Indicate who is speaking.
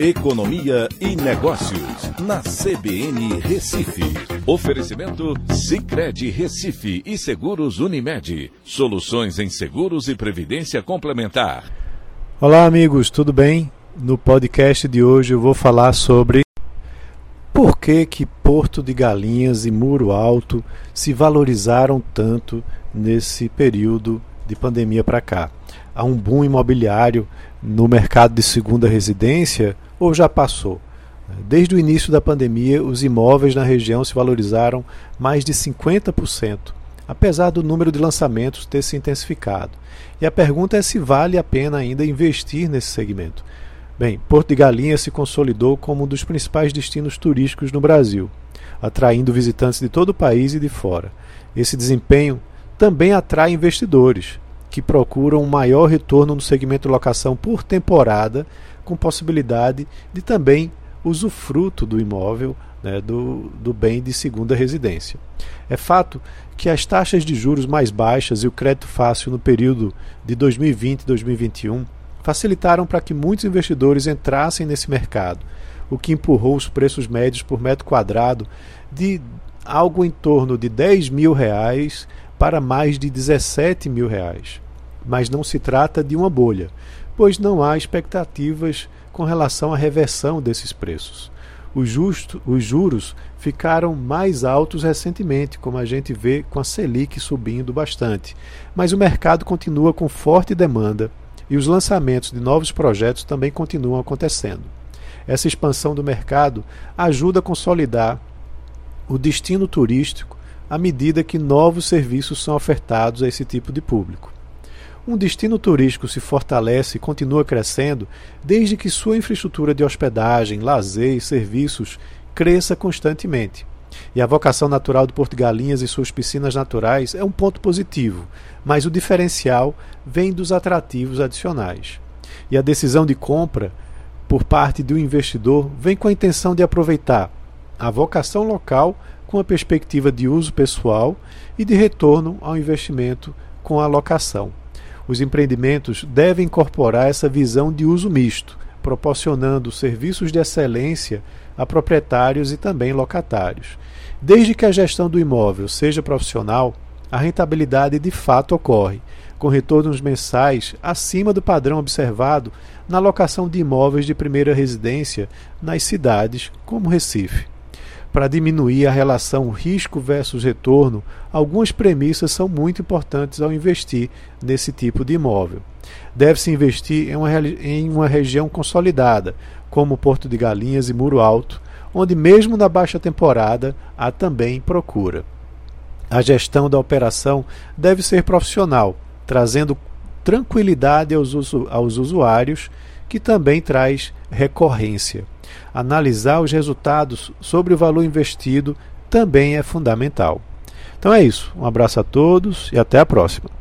Speaker 1: Economia e Negócios, na CBN Recife. Oferecimento Cicred Recife e Seguros Unimed. Soluções em seguros e previdência complementar.
Speaker 2: Olá, amigos, tudo bem? No podcast de hoje eu vou falar sobre por que, que Porto de Galinhas e Muro Alto se valorizaram tanto nesse período de pandemia para cá. Há um boom imobiliário no mercado de segunda residência ou já passou? Desde o início da pandemia, os imóveis na região se valorizaram mais de 50%, apesar do número de lançamentos ter se intensificado. E a pergunta é se vale a pena ainda investir nesse segmento. Bem, Porto de Galinhas se consolidou como um dos principais destinos turísticos no Brasil, atraindo visitantes de todo o país e de fora. Esse desempenho também atrai investidores, que procuram um maior retorno no segmento locação por temporada, com possibilidade de também usufruto do imóvel, né, do, do bem de segunda residência. É fato que as taxas de juros mais baixas e o crédito fácil no período de 2020 e 2021 facilitaram para que muitos investidores entrassem nesse mercado, o que empurrou os preços médios por metro quadrado de algo em torno de 10 mil reais para mais de 17 mil reais. Mas não se trata de uma bolha, pois não há expectativas com relação à reversão desses preços. Os, justo, os juros ficaram mais altos recentemente, como a gente vê com a Selic subindo bastante, mas o mercado continua com forte demanda e os lançamentos de novos projetos também continuam acontecendo. Essa expansão do mercado ajuda a consolidar o destino turístico à medida que novos serviços são ofertados a esse tipo de público. Um destino turístico se fortalece e continua crescendo desde que sua infraestrutura de hospedagem, lazer e serviços cresça constantemente. E a vocação natural do Porto Galinhas e suas piscinas naturais é um ponto positivo, mas o diferencial vem dos atrativos adicionais. E a decisão de compra por parte do investidor vem com a intenção de aproveitar a vocação local com a perspectiva de uso pessoal e de retorno ao investimento com a locação. Os empreendimentos devem incorporar essa visão de uso misto, proporcionando serviços de excelência a proprietários e também locatários. Desde que a gestão do imóvel seja profissional, a rentabilidade de fato ocorre, com retornos mensais acima do padrão observado na locação de imóveis de primeira residência nas cidades como Recife. Para diminuir a relação risco versus retorno, algumas premissas são muito importantes ao investir nesse tipo de imóvel. Deve-se investir em uma, em uma região consolidada, como Porto de Galinhas e Muro Alto, onde, mesmo na baixa temporada, há também procura. A gestão da operação deve ser profissional, trazendo tranquilidade aos, aos usuários, que também traz recorrência. Analisar os resultados sobre o valor investido também é fundamental. Então é isso. Um abraço a todos e até a próxima.